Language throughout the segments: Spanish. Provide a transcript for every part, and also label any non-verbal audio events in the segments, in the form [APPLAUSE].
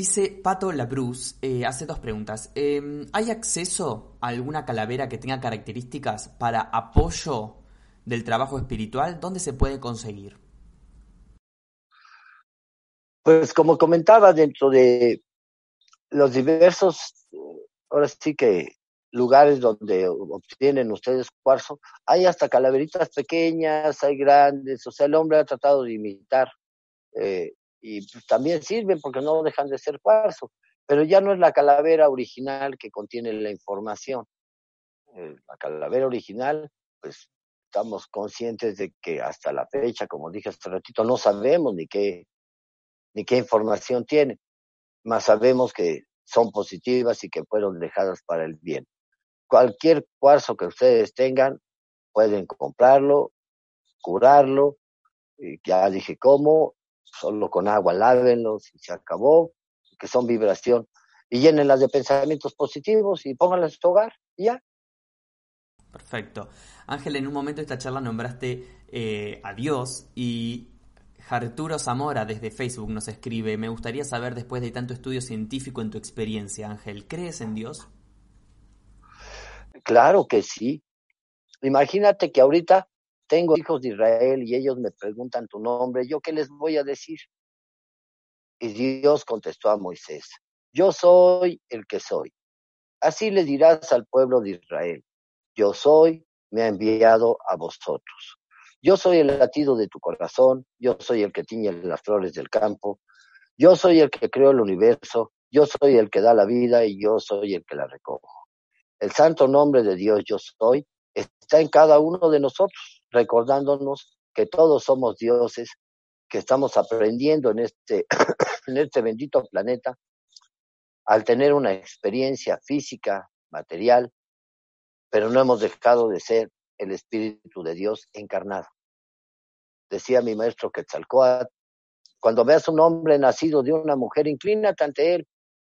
Dice Pato Labruz, eh, hace dos preguntas. Eh, ¿Hay acceso a alguna calavera que tenga características para apoyo del trabajo espiritual? ¿Dónde se puede conseguir? Pues como comentaba, dentro de los diversos, ahora sí que lugares donde obtienen ustedes cuarzo, hay hasta calaveritas pequeñas, hay grandes, o sea, el hombre ha tratado de imitar eh, y pues, también sirven porque no dejan de ser cuarzo, pero ya no es la calavera original que contiene la información. Eh, la calavera original, pues estamos conscientes de que hasta la fecha, como dije hace ratito, no sabemos ni qué, ni qué información tiene, más sabemos que son positivas y que fueron dejadas para el bien. Cualquier cuarzo que ustedes tengan, pueden comprarlo, curarlo, y ya dije cómo, solo con agua lávenlos y se acabó, que son vibración. Y llénenlas de pensamientos positivos y pónganlas en su hogar y ya. Perfecto. Ángel, en un momento de esta charla nombraste eh, a Dios y Arturo Zamora desde Facebook nos escribe, me gustaría saber después de tanto estudio científico en tu experiencia, Ángel, ¿crees en Dios? Claro que sí. Imagínate que ahorita tengo hijos de Israel y ellos me preguntan tu nombre, ¿yo qué les voy a decir? Y Dios contestó a Moisés, yo soy el que soy. Así le dirás al pueblo de Israel, yo soy, me ha enviado a vosotros. Yo soy el latido de tu corazón, yo soy el que tiñe las flores del campo, yo soy el que creó el universo, yo soy el que da la vida y yo soy el que la recojo. El santo nombre de Dios yo soy está en cada uno de nosotros recordándonos que todos somos dioses, que estamos aprendiendo en este, [CLEARS THROAT] en este bendito planeta, al tener una experiencia física, material, pero no hemos dejado de ser el Espíritu de Dios encarnado. Decía mi maestro Quetzalcoatl, cuando veas un hombre nacido de una mujer, inclínate ante él.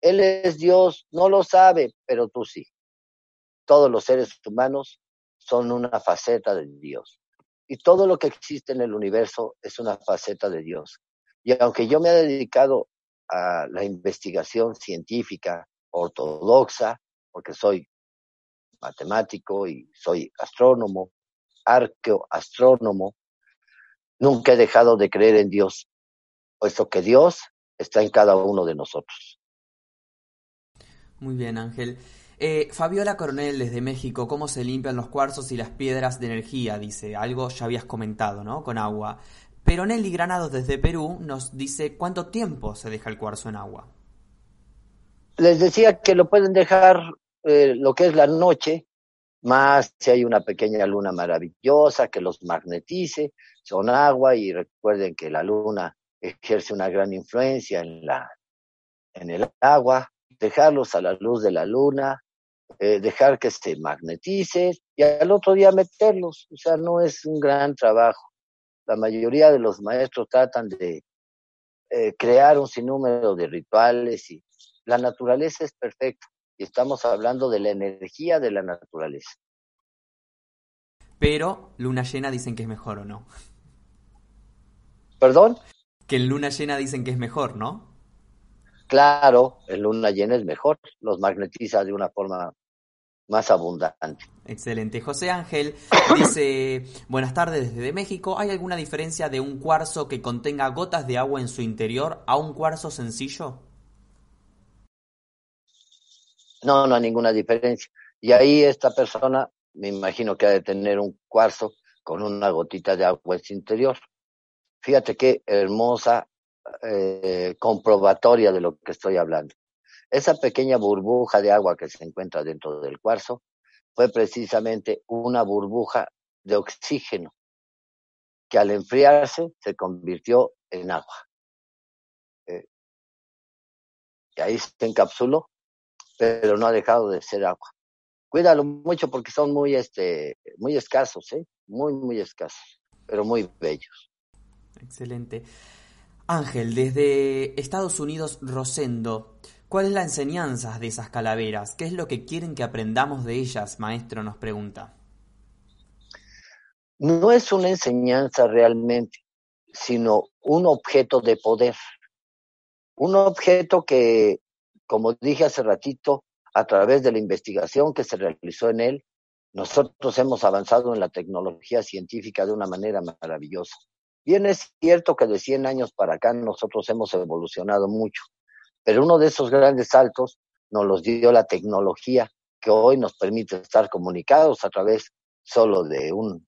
Él es Dios, no lo sabe, pero tú sí. Todos los seres humanos son una faceta de Dios. Y todo lo que existe en el universo es una faceta de Dios. Y aunque yo me he dedicado a la investigación científica ortodoxa, porque soy matemático y soy astrónomo, arqueoastrónomo, nunca he dejado de creer en Dios, puesto que Dios está en cada uno de nosotros. Muy bien, Ángel. Eh, Fabiola Coronel desde México, ¿cómo se limpian los cuarzos y las piedras de energía? Dice, algo ya habías comentado, ¿no? Con agua. Pero Nelly Granados desde Perú nos dice, ¿cuánto tiempo se deja el cuarzo en agua? Les decía que lo pueden dejar eh, lo que es la noche, más si hay una pequeña luna maravillosa que los magnetice, son agua y recuerden que la luna ejerce una gran influencia en la en el agua, dejarlos a la luz de la luna, eh, dejar que se magnetice y al otro día meterlos. O sea, no es un gran trabajo. La mayoría de los maestros tratan de eh, crear un sinnúmero de rituales y la naturaleza es perfecta. Y estamos hablando de la energía de la naturaleza. Pero luna llena dicen que es mejor o no. ¿Perdón? Que en luna llena dicen que es mejor, ¿no? Claro, en luna llena es mejor, los magnetiza de una forma más abundante. Excelente. José Ángel [COUGHS] dice, buenas tardes desde México. ¿Hay alguna diferencia de un cuarzo que contenga gotas de agua en su interior a un cuarzo sencillo? No, no hay ninguna diferencia. Y ahí esta persona, me imagino que ha de tener un cuarzo con una gotita de agua en su interior. Fíjate qué hermosa eh, comprobatoria de lo que estoy hablando. Esa pequeña burbuja de agua que se encuentra dentro del cuarzo fue precisamente una burbuja de oxígeno que al enfriarse se convirtió en agua. Eh, y ahí se encapsuló, pero no ha dejado de ser agua. Cuídalo mucho porque son muy, este, muy escasos, ¿eh? muy, muy escasos, pero muy bellos. Excelente. Ángel, desde Estados Unidos, Rosendo, ¿cuál es la enseñanza de esas calaveras? ¿Qué es lo que quieren que aprendamos de ellas, maestro? Nos pregunta. No es una enseñanza realmente, sino un objeto de poder. Un objeto que, como dije hace ratito, a través de la investigación que se realizó en él, nosotros hemos avanzado en la tecnología científica de una manera maravillosa. Bien es cierto que de 100 años para acá nosotros hemos evolucionado mucho, pero uno de esos grandes saltos nos los dio la tecnología que hoy nos permite estar comunicados a través solo de un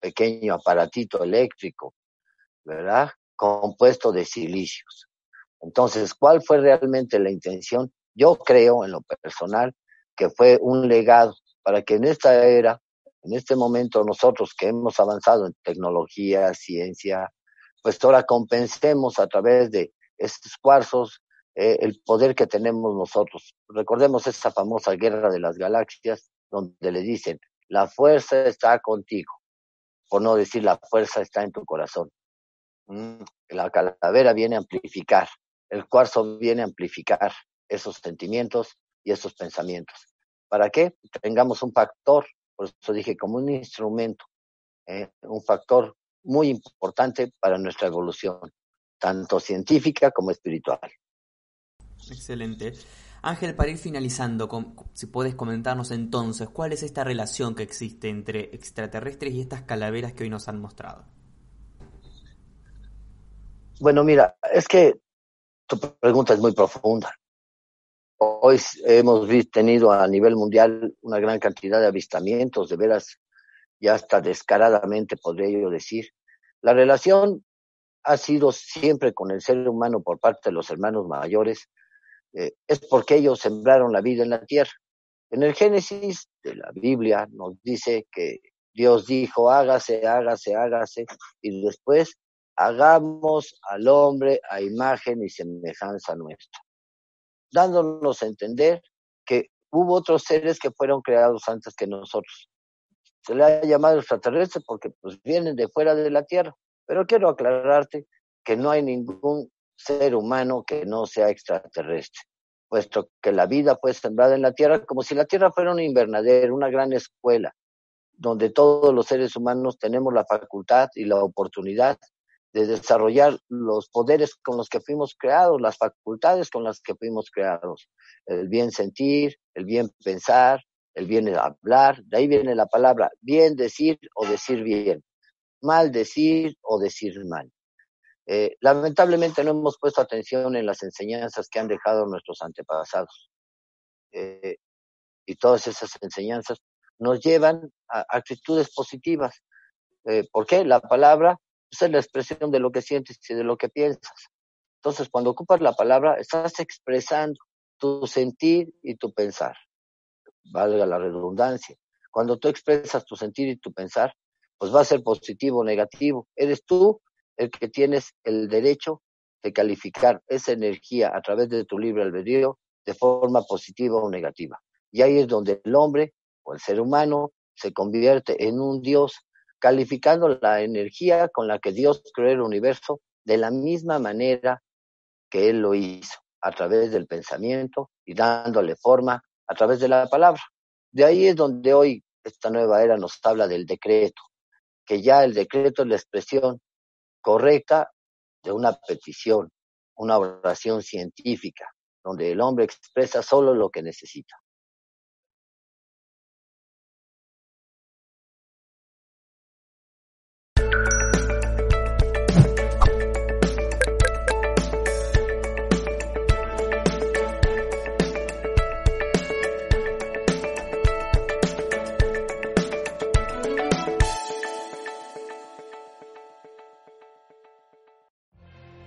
pequeño aparatito eléctrico, ¿verdad? Compuesto de silicios. Entonces, ¿cuál fue realmente la intención? Yo creo, en lo personal, que fue un legado para que en esta era en este momento nosotros que hemos avanzado en tecnología, ciencia, pues ahora compensemos a través de estos cuarzos eh, el poder que tenemos nosotros. Recordemos esa famosa guerra de las galaxias donde le dicen, la fuerza está contigo, por no decir la fuerza está en tu corazón. Mm, la calavera viene a amplificar, el cuarzo viene a amplificar esos sentimientos y esos pensamientos. ¿Para qué? Tengamos un factor por eso dije como un instrumento, eh, un factor muy importante para nuestra evolución, tanto científica como espiritual. Excelente. Ángel, para ir finalizando, si puedes comentarnos entonces, ¿cuál es esta relación que existe entre extraterrestres y estas calaveras que hoy nos han mostrado? Bueno, mira, es que tu pregunta es muy profunda. Hoy hemos tenido a nivel mundial una gran cantidad de avistamientos, de veras, y hasta descaradamente podría yo decir. La relación ha sido siempre con el ser humano por parte de los hermanos mayores, eh, es porque ellos sembraron la vida en la tierra. En el Génesis de la Biblia nos dice que Dios dijo, hágase, hágase, hágase, y después hagamos al hombre a imagen y semejanza nuestra dándonos a entender que hubo otros seres que fueron creados antes que nosotros. Se le ha llamado extraterrestre porque pues vienen de fuera de la Tierra, pero quiero aclararte que no hay ningún ser humano que no sea extraterrestre, puesto que la vida fue sembrada en la Tierra como si la Tierra fuera un invernadero, una gran escuela, donde todos los seres humanos tenemos la facultad y la oportunidad de desarrollar los poderes con los que fuimos creados, las facultades con las que fuimos creados, el bien sentir, el bien pensar, el bien hablar, de ahí viene la palabra bien decir o decir bien, mal decir o decir mal. Eh, lamentablemente no hemos puesto atención en las enseñanzas que han dejado nuestros antepasados. Eh, y todas esas enseñanzas nos llevan a actitudes positivas. Eh, ¿Por qué? La palabra es la expresión de lo que sientes y de lo que piensas. Entonces, cuando ocupas la palabra, estás expresando tu sentir y tu pensar. Valga la redundancia. Cuando tú expresas tu sentir y tu pensar, pues va a ser positivo o negativo. Eres tú el que tienes el derecho de calificar esa energía a través de tu libre albedrío de forma positiva o negativa. Y ahí es donde el hombre o el ser humano se convierte en un Dios calificando la energía con la que Dios creó el universo de la misma manera que Él lo hizo, a través del pensamiento y dándole forma a través de la palabra. De ahí es donde hoy esta nueva era nos habla del decreto, que ya el decreto es la expresión correcta de una petición, una oración científica, donde el hombre expresa solo lo que necesita.